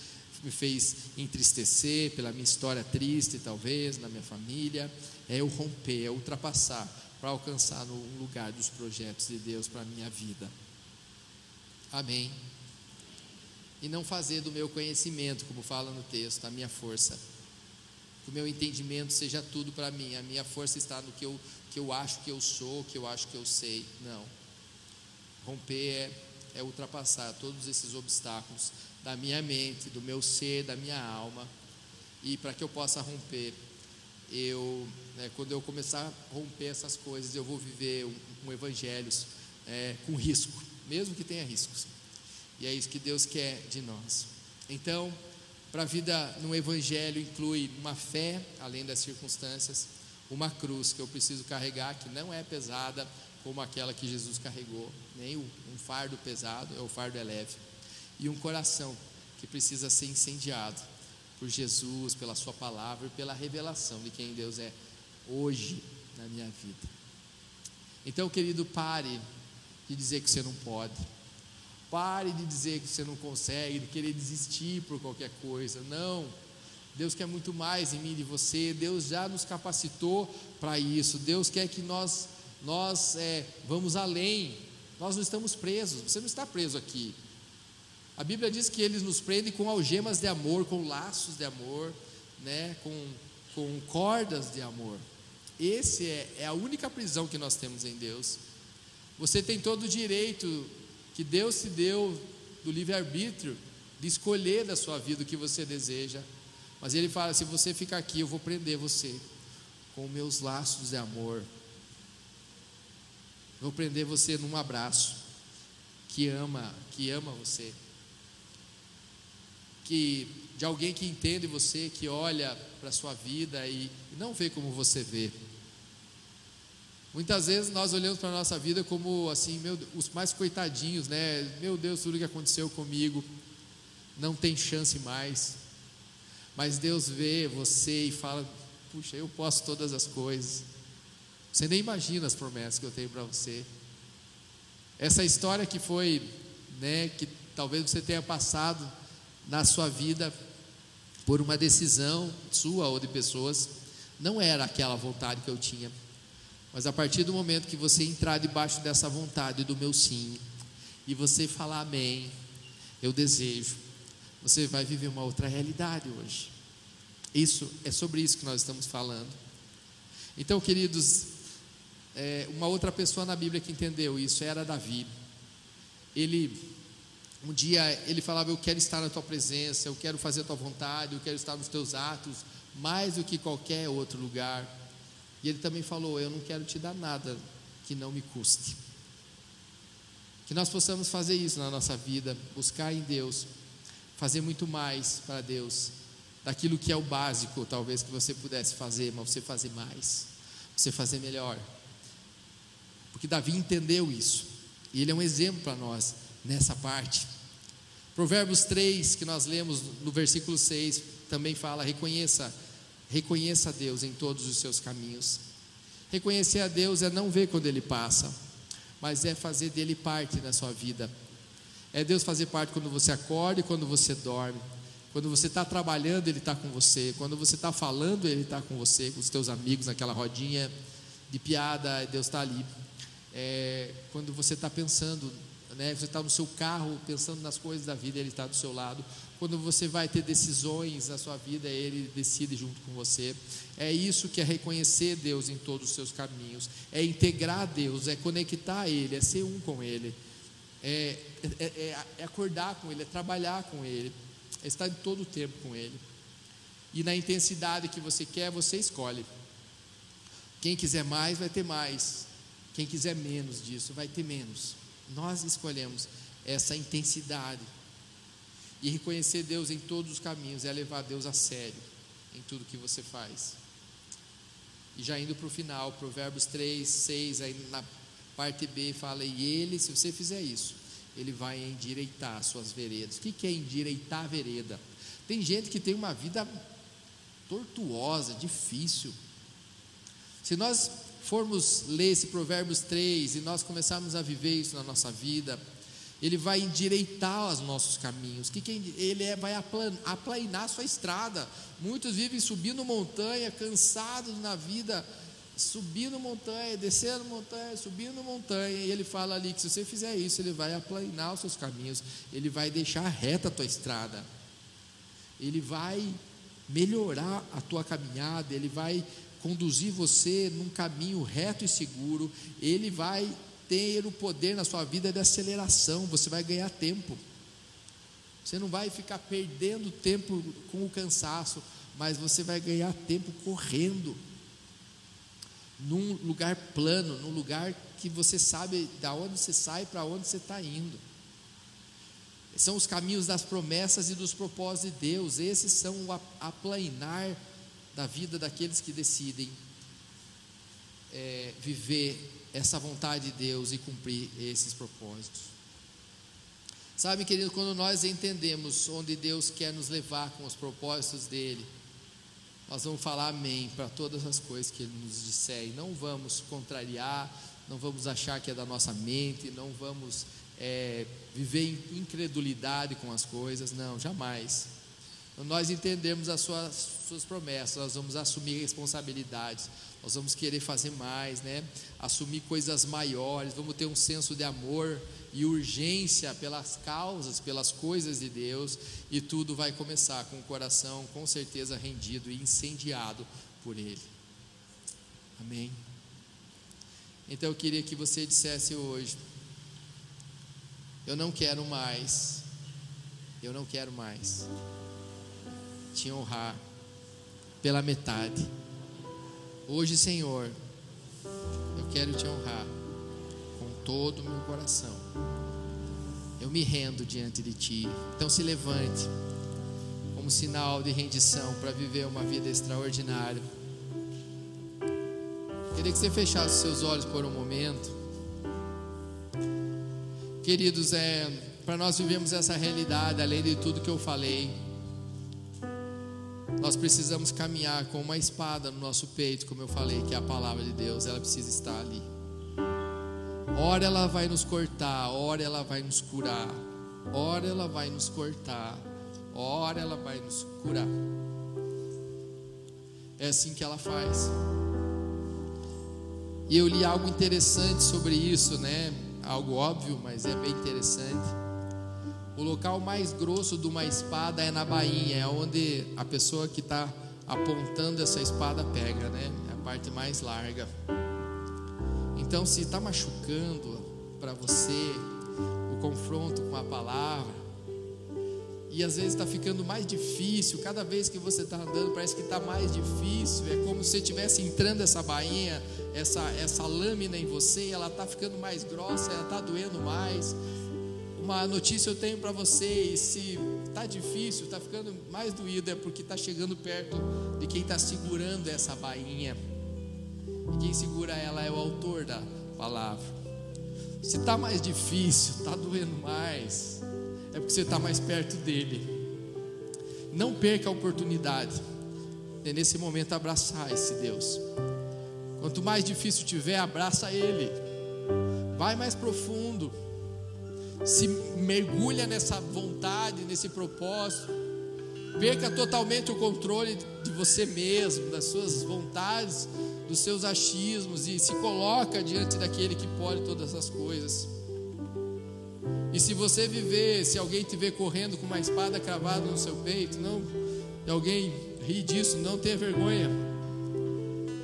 me fez entristecer, pela minha história triste, talvez, na minha família. É o romper, é ultrapassar para alcançar no lugar dos projetos de Deus para a minha vida. Amém e não fazer do meu conhecimento, como fala no texto, a minha força. Que o meu entendimento seja tudo para mim, a minha força está no que eu, que eu acho que eu sou, que eu acho que eu sei. Não. Romper é, é ultrapassar todos esses obstáculos da minha mente, do meu ser, da minha alma. E para que eu possa romper, eu, né, quando eu começar a romper essas coisas, eu vou viver um, um evangelho é, com risco, mesmo que tenha riscos. E é isso que Deus quer de nós. Então, para a vida no Evangelho inclui uma fé, além das circunstâncias, uma cruz que eu preciso carregar, que não é pesada como aquela que Jesus carregou, nem um fardo pesado, é o fardo é leve, e um coração que precisa ser incendiado por Jesus, pela Sua palavra e pela revelação de quem Deus é hoje, na minha vida. Então, querido, pare de dizer que você não pode. Pare de dizer que você não consegue, de querer desistir por qualquer coisa. Não. Deus quer muito mais em mim de você. Deus já nos capacitou para isso. Deus quer que nós nós é, vamos além. Nós não estamos presos. Você não está preso aqui. A Bíblia diz que eles nos prendem com algemas de amor, com laços de amor, né, com, com cordas de amor. Esse é, é a única prisão que nós temos em Deus. Você tem todo o direito que Deus te deu do livre-arbítrio de escolher da sua vida o que você deseja. Mas Ele fala: se você ficar aqui, eu vou prender você com meus laços de amor. Vou prender você num abraço que ama, que ama você que de alguém que entende você, que olha para a sua vida e, e não vê como você vê. Muitas vezes nós olhamos para a nossa vida como assim, meu, os mais coitadinhos, né? Meu Deus, tudo que aconteceu comigo não tem chance mais. Mas Deus vê você e fala: Puxa, eu posso todas as coisas. Você nem imagina as promessas que eu tenho para você. Essa história que foi, né, que talvez você tenha passado na sua vida por uma decisão sua ou de pessoas, não era aquela vontade que eu tinha. Mas a partir do momento que você entrar debaixo dessa vontade do meu sim, e você falar amém, eu desejo, você vai viver uma outra realidade hoje. Isso é sobre isso que nós estamos falando. Então, queridos, é, uma outra pessoa na Bíblia que entendeu isso era Davi. Ele um dia ele falava: Eu quero estar na tua presença, eu quero fazer a tua vontade, eu quero estar nos teus atos, mais do que qualquer outro lugar. E ele também falou: Eu não quero te dar nada que não me custe. Que nós possamos fazer isso na nossa vida, buscar em Deus, fazer muito mais para Deus, daquilo que é o básico, talvez que você pudesse fazer, mas você fazer mais, você fazer melhor. Porque Davi entendeu isso, e ele é um exemplo para nós nessa parte. Provérbios 3, que nós lemos no versículo 6, também fala: reconheça, reconheça a Deus em todos os seus caminhos. Reconhecer a Deus é não ver quando Ele passa, mas é fazer dele parte na sua vida. É Deus fazer parte quando você acorda e quando você dorme. Quando você está trabalhando, Ele está com você. Quando você está falando, Ele está com você, com os teus amigos naquela rodinha de piada, Deus está ali. É, quando você está pensando né? Você está no seu carro pensando nas coisas da vida, Ele está do seu lado. Quando você vai ter decisões na sua vida, Ele decide junto com você. É isso que é reconhecer Deus em todos os seus caminhos, é integrar Deus, é conectar Ele, é ser um com Ele, é, é, é, é acordar com Ele, é trabalhar com Ele, é estar em todo o tempo com Ele. E na intensidade que você quer, você escolhe. Quem quiser mais, vai ter mais. Quem quiser menos disso, vai ter menos. Nós escolhemos essa intensidade. E reconhecer Deus em todos os caminhos é levar Deus a sério em tudo que você faz. E já indo para o final, Provérbios 3, 6, aí na parte B fala: E ele, se você fizer isso, ele vai endireitar suas veredas. O que é endireitar a vereda? Tem gente que tem uma vida tortuosa, difícil. Se nós formos ler esse Provérbios 3 e nós começarmos a viver isso na nossa vida, ele vai endireitar os nossos caminhos. Que, que ele é, vai aplainar a sua estrada. Muitos vivem subindo montanha, cansados na vida, subindo montanha, descendo montanha, subindo montanha. E ele fala ali que se você fizer isso, ele vai aplainar os seus caminhos, ele vai deixar reta a tua estrada. Ele vai melhorar a tua caminhada, ele vai conduzir você num caminho reto e seguro, ele vai ter o poder na sua vida de aceleração, você vai ganhar tempo. Você não vai ficar perdendo tempo com o cansaço, mas você vai ganhar tempo correndo num lugar plano, num lugar que você sabe da onde você sai para onde você está indo. São os caminhos das promessas e dos propósitos de Deus. Esses são o aplainar da vida daqueles que decidem é, viver essa vontade de Deus e cumprir esses propósitos. Sabe, querido, quando nós entendemos onde Deus quer nos levar com os propósitos dele, nós vamos falar amém para todas as coisas que Ele nos disser, e não vamos contrariar, não vamos achar que é da nossa mente, não vamos é, viver em incredulidade com as coisas, não, jamais. Quando nós entendemos as suas, suas promessas, nós vamos assumir responsabilidades, nós vamos querer fazer mais, né? Assumir coisas maiores, vamos ter um senso de amor e urgência pelas causas, pelas coisas de Deus, e tudo vai começar com o coração com certeza rendido e incendiado por Ele. Amém. Então eu queria que você dissesse hoje: Eu não quero mais, eu não quero mais te honrar pela metade. Hoje, Senhor, eu quero te honrar com todo o meu coração. Eu me rendo diante de Ti. Então se levante como sinal de rendição para viver uma vida extraordinária. Queria que você fechasse seus olhos por um momento. Queridos, é, para nós vivemos essa realidade, além de tudo que eu falei, nós precisamos caminhar com uma espada no nosso peito, como eu falei, que é a palavra de Deus, ela precisa estar ali. Ora ela vai nos cortar, ora ela vai nos curar, ora ela vai nos cortar, ora ela vai nos curar. É assim que ela faz. E eu li algo interessante sobre isso, né? Algo óbvio, mas é bem interessante. O local mais grosso de uma espada é na bainha, é onde a pessoa que está apontando essa espada pega, né? É a parte mais larga. Então, se está machucando para você o confronto com a palavra, e às vezes está ficando mais difícil, cada vez que você está andando parece que está mais difícil, é como se estivesse entrando essa bainha, essa, essa lâmina em você, ela está ficando mais grossa, ela está doendo mais. Uma notícia eu tenho para vocês: se está difícil, está ficando mais doído, é porque está chegando perto de quem está segurando essa bainha. E quem segura ela é o autor da palavra. Se está mais difícil, está doendo mais, é porque você está mais perto dele. Não perca a oportunidade de nesse momento abraçar esse Deus. Quanto mais difícil tiver, abraça Ele. Vai mais profundo. Se mergulha nessa vontade, nesse propósito. Perca totalmente o controle de você mesmo, das suas vontades, dos seus achismos e se coloca diante daquele que pode todas as coisas. E se você viver, se alguém te ver correndo com uma espada cravada no seu peito, não, alguém ri disso, não tenha vergonha.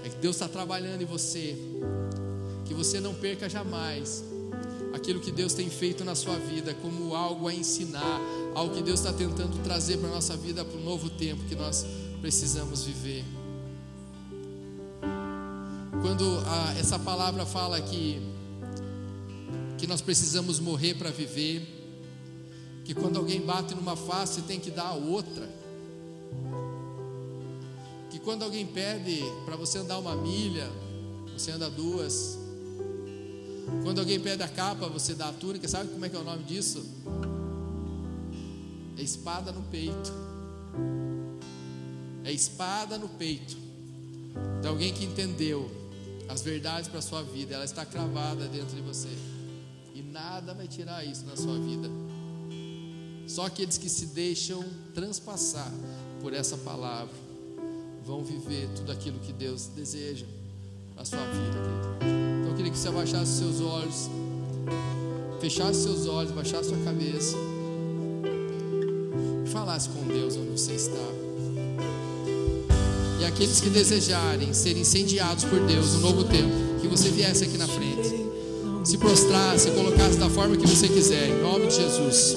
É que Deus está trabalhando em você. Que você não perca jamais aquilo que Deus tem feito na sua vida como algo a ensinar, algo que Deus está tentando trazer para a nossa vida para o novo tempo que nós precisamos viver. Quando a, essa palavra fala que que nós precisamos morrer para viver, que quando alguém bate numa face tem que dar a outra, que quando alguém pede para você andar uma milha, você anda duas, quando alguém pede a capa, você dá a túnica, sabe como é que é o nome disso? É espada no peito. É espada no peito. De alguém que entendeu as verdades para a sua vida, ela está cravada dentro de você e nada vai tirar isso na sua vida. Só aqueles que se deixam transpassar por essa palavra vão viver tudo aquilo que Deus deseja para a sua vida, querido. Queria que você abaixasse seus olhos, fechasse seus olhos, baixasse sua cabeça e falasse com Deus onde você está. E aqueles que desejarem ser incendiados por Deus no novo tempo, que você viesse aqui na frente se prostrar, se colocasse da forma que você quiser, em nome de Jesus.